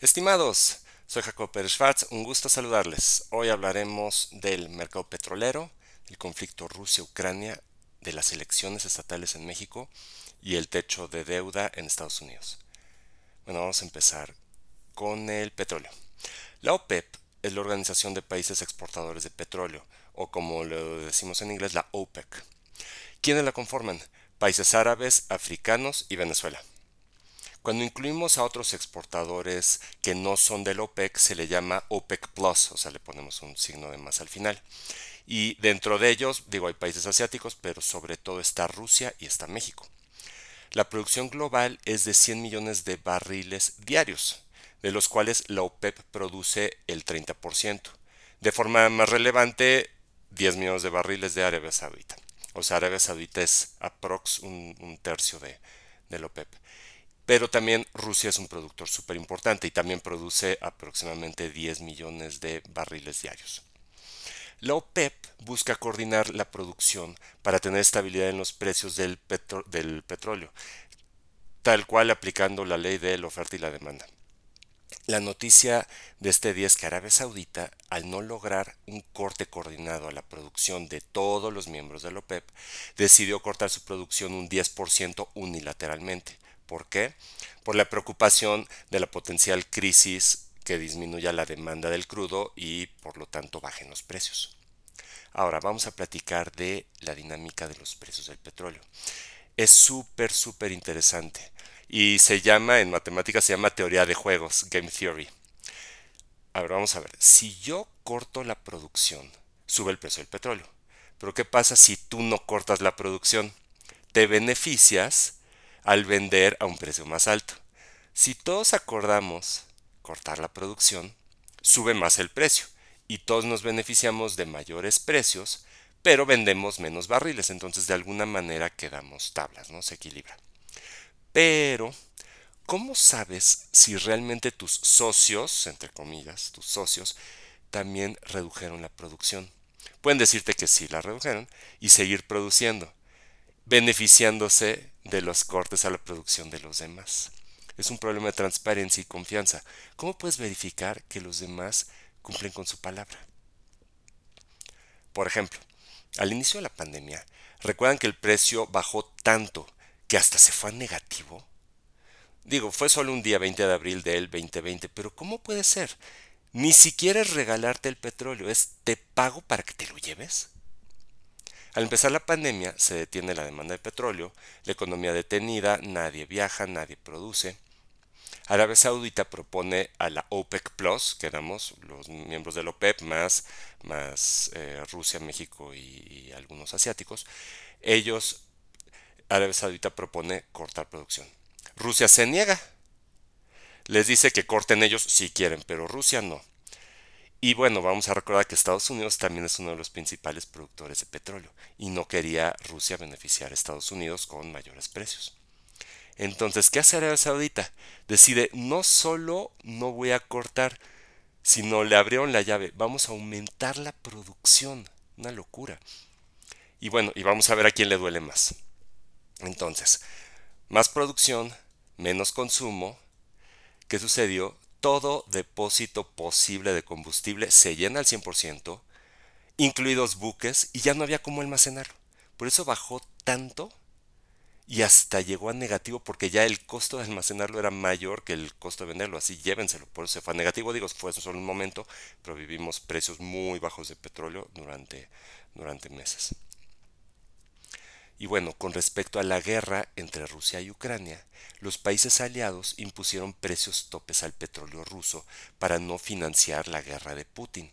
Estimados, soy Jacob Pérez Schwartz, un gusto saludarles. Hoy hablaremos del mercado petrolero, del conflicto Rusia-Ucrania, de las elecciones estatales en México y el techo de deuda en Estados Unidos. Bueno, vamos a empezar con el petróleo. La OPEP es la Organización de Países Exportadores de Petróleo, o como lo decimos en inglés, la OPEC. ¿Quiénes la conforman? Países árabes, africanos y Venezuela. Cuando incluimos a otros exportadores que no son del OPEC, se le llama OPEC Plus, o sea, le ponemos un signo de más al final. Y dentro de ellos, digo, hay países asiáticos, pero sobre todo está Rusia y está México. La producción global es de 100 millones de barriles diarios, de los cuales la OPEP produce el 30%. De forma más relevante, 10 millones de barriles de Arabia Saudita. O sea, Arabia Saudita es aprox un, tercio de, de la OPEP pero también Rusia es un productor súper importante y también produce aproximadamente 10 millones de barriles diarios. La OPEP busca coordinar la producción para tener estabilidad en los precios del, petróleo, tal cual aplicando la ley de la oferta y la demanda. La noticia de este día es que Arabia Saudita, al no lograr un corte coordinado a la producción de todos los miembros de la OPEP, decidió cortar su producción un 10% unilateralmente, ¿Por qué? Por la preocupación de la potencial crisis que disminuya la demanda del crudo y por lo tanto bajen los precios. Ahora vamos a platicar de la dinámica de los precios del petróleo. Es súper, súper interesante y se llama, en matemáticas se llama teoría de juegos, game theory. Ahora vamos a ver, si yo corto la producción, sube el precio del petróleo. Pero ¿qué pasa si tú no cortas la producción? Te beneficias al vender a un precio más alto. Si todos acordamos cortar la producción, sube más el precio y todos nos beneficiamos de mayores precios, pero vendemos menos barriles, entonces de alguna manera quedamos tablas, ¿no? Se equilibra. Pero, ¿cómo sabes si realmente tus socios, entre comillas, tus socios, también redujeron la producción? Pueden decirte que sí la redujeron y seguir produciendo, beneficiándose de los cortes a la producción de los demás. Es un problema de transparencia y confianza. ¿Cómo puedes verificar que los demás cumplen con su palabra? Por ejemplo, al inicio de la pandemia, ¿recuerdan que el precio bajó tanto que hasta se fue a negativo? Digo, fue solo un día 20 de abril del 2020, pero ¿cómo puede ser? Ni siquiera es regalarte el petróleo, es te pago para que te lo lleves. Al empezar la pandemia se detiene la demanda de petróleo, la economía detenida, nadie viaja, nadie produce. Arabia Saudita propone a la OPEC Plus, que éramos los miembros de la OPEP, más, más eh, Rusia, México y, algunos asiáticos. Ellos, Arabia Saudita propone cortar producción. Rusia se niega. Les dice que corten ellos si quieren, pero Rusia no. Y bueno, vamos a recordar que Estados Unidos también es uno de los principales productores de petróleo y no quería Rusia beneficiar a Estados Unidos con mayores precios. Entonces, ¿qué hace Arabia Saudita? Decide, no solo no voy a cortar, sino le abrieron la llave, vamos a aumentar la producción. Una locura. Y bueno, y vamos a ver a quién le duele más. Entonces, más producción, menos consumo. ¿Qué sucedió? Todo depósito posible de combustible se llena al 100%, incluidos buques, y ya no había cómo almacenarlo. Por eso bajó tanto y hasta llegó a negativo porque ya el costo de almacenarlo era mayor que el costo de venderlo, así llévenselo, por eso se fue a negativo, digo, fue solo un momento, pero vivimos precios muy bajos de petróleo durante, durante meses. Y bueno, con respecto a la guerra entre Rusia y Ucrania, los países aliados impusieron precios topes al petróleo ruso para no financiar la guerra de Putin.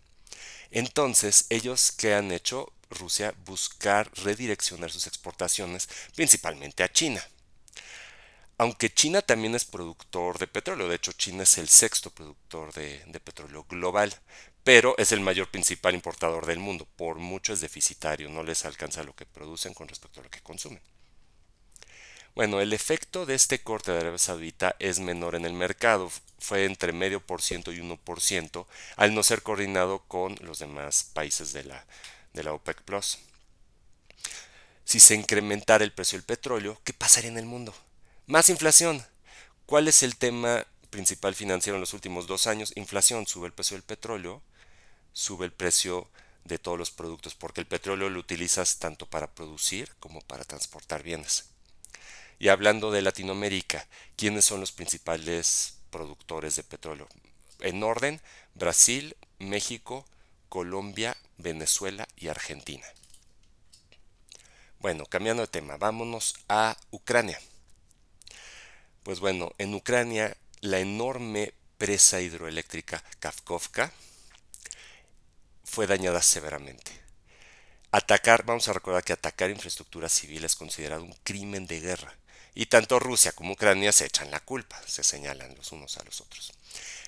Entonces, ellos que han hecho Rusia buscar redireccionar sus exportaciones principalmente a China. Aunque China también es productor de petróleo, de hecho China es el sexto productor de, petróleo global, pero es el mayor principal importador del mundo. Por mucho es deficitario, no les alcanza lo que producen con respecto a lo que consumen. Bueno, el efecto de este corte de Arabia Saudita es menor en el mercado, fue entre medio por ciento y 1%, al no ser coordinado con los demás países de la, de la OPEC Plus. Si se incrementara el precio del petróleo, ¿qué pasaría en el mundo? Más inflación. ¿Cuál es el tema principal financiero en los últimos dos años, inflación, sube el precio del petróleo, sube el precio de todos los productos, porque el petróleo lo utilizas tanto para producir como para transportar bienes. Y hablando de Latinoamérica, ¿quiénes son los principales productores de petróleo? En orden, Brasil, México, Colombia, Venezuela y Argentina. Bueno, cambiando de tema, vámonos a Ucrania. Pues bueno, en Ucrania la enorme presa hidroeléctrica Kafkovka fue dañada severamente. Atacar, vamos a recordar que atacar infraestructura civil es considerado un crimen de guerra. Y tanto Rusia como Ucrania se echan la culpa, se señalan los unos a los otros.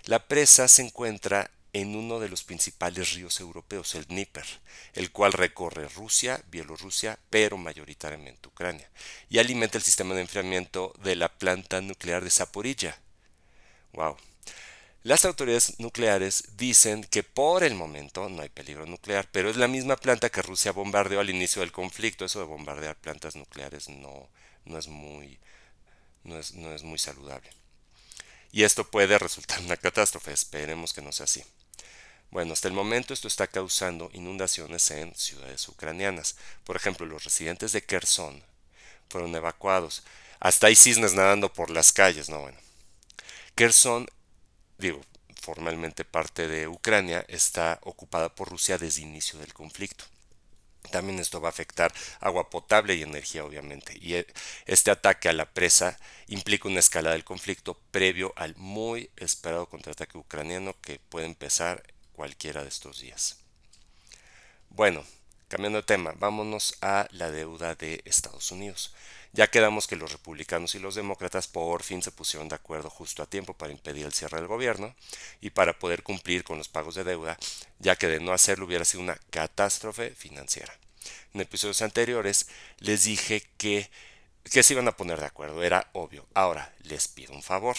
La presa se encuentra en uno de los principales ríos europeos, el Dnieper, el cual recorre Rusia, Bielorrusia, pero mayoritariamente Ucrania, y alimenta el sistema de enfriamiento de la planta nuclear de Zaporilla. Wow. Las autoridades nucleares dicen que por el momento no hay peligro nuclear, pero es la misma planta que Rusia bombardeó al inicio del conflicto. Eso de bombardear plantas nucleares no, no es muy no es, no es muy saludable. Y esto puede resultar una catástrofe, esperemos que no sea así. Bueno, hasta el momento esto está causando inundaciones en ciudades ucranianas. Por ejemplo, los residentes de Kherson fueron evacuados. Hasta hay cisnes nadando por las calles, no bueno. Kherson, digo, formalmente parte de Ucrania, está ocupada por Rusia desde el inicio del conflicto. También esto va a afectar agua potable y energía, obviamente. Y e, este ataque a la presa implica una escalada del conflicto previo al muy esperado contraataque ucraniano que puede empezar cualquiera de estos días. Bueno, cambiando de tema, vámonos a la deuda de Estados Unidos. Ya quedamos que los republicanos y los demócratas por fin se pusieron de acuerdo justo a tiempo para impedir el cierre del gobierno y para poder cumplir con los pagos de deuda, ya que de no hacerlo hubiera sido una catástrofe financiera. En episodios anteriores les dije que, que se iban a poner de acuerdo, era obvio. Ahora les pido un favor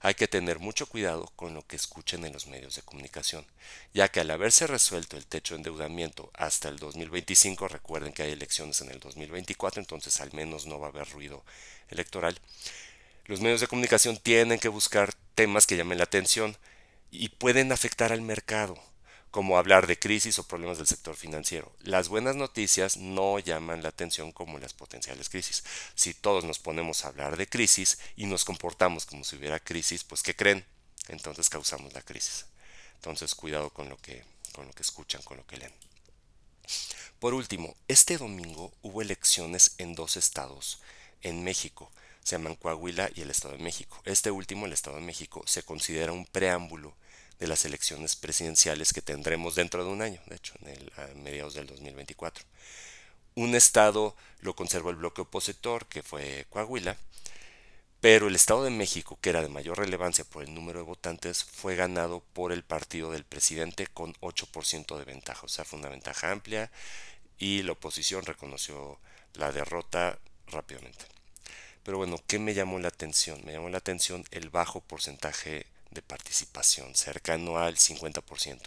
hay que tener mucho cuidado con lo que escuchen en los medios de comunicación, ya que al haberse resuelto el techo de endeudamiento hasta el 2025, recuerden que hay elecciones en el 2024, entonces al menos no va a haber ruido electoral, los medios de comunicación tienen que buscar temas que llamen la atención y pueden afectar al mercado como hablar de crisis o problemas del sector financiero. Las buenas noticias no llaman la atención como las potenciales crisis. Si todos nos ponemos a hablar de crisis y nos comportamos como si hubiera crisis, pues ¿qué creen? Entonces causamos la crisis. Entonces cuidado con lo que, con lo que escuchan, con lo que leen. Por último, este domingo hubo elecciones en dos estados en México. Se llaman Coahuila y el Estado de México. Este último, el Estado de México, se considera un preámbulo de las elecciones presidenciales que tendremos dentro de un año, de hecho, en a mediados del 2024. Un estado lo conservó el bloque opositor, que fue Coahuila, pero el Estado de México, que era de mayor relevancia por el número de votantes, fue ganado por el partido del presidente con 8% de ventaja, o sea, fue una ventaja amplia y la oposición reconoció la derrota rápidamente. Pero bueno, ¿qué me llamó la atención? Me llamó la atención el bajo porcentaje de participación, cercano al 50%.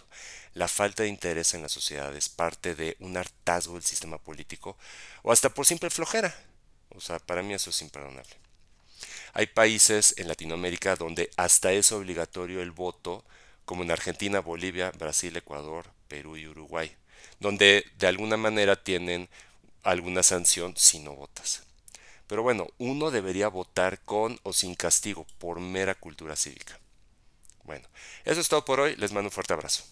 La falta de interés en la sociedad es parte de un hartazgo del sistema político o hasta por simple flojera. O sea, para mí eso es imperdonable. Hay países en Latinoamérica donde hasta es obligatorio el voto, como en Argentina, Bolivia, Brasil, Ecuador, Perú y Uruguay, donde de alguna manera tienen alguna sanción si no votas. Pero bueno, uno debería votar con o sin castigo por mera cultura cívica. Bueno, eso es todo por hoy. Les mando un fuerte abrazo.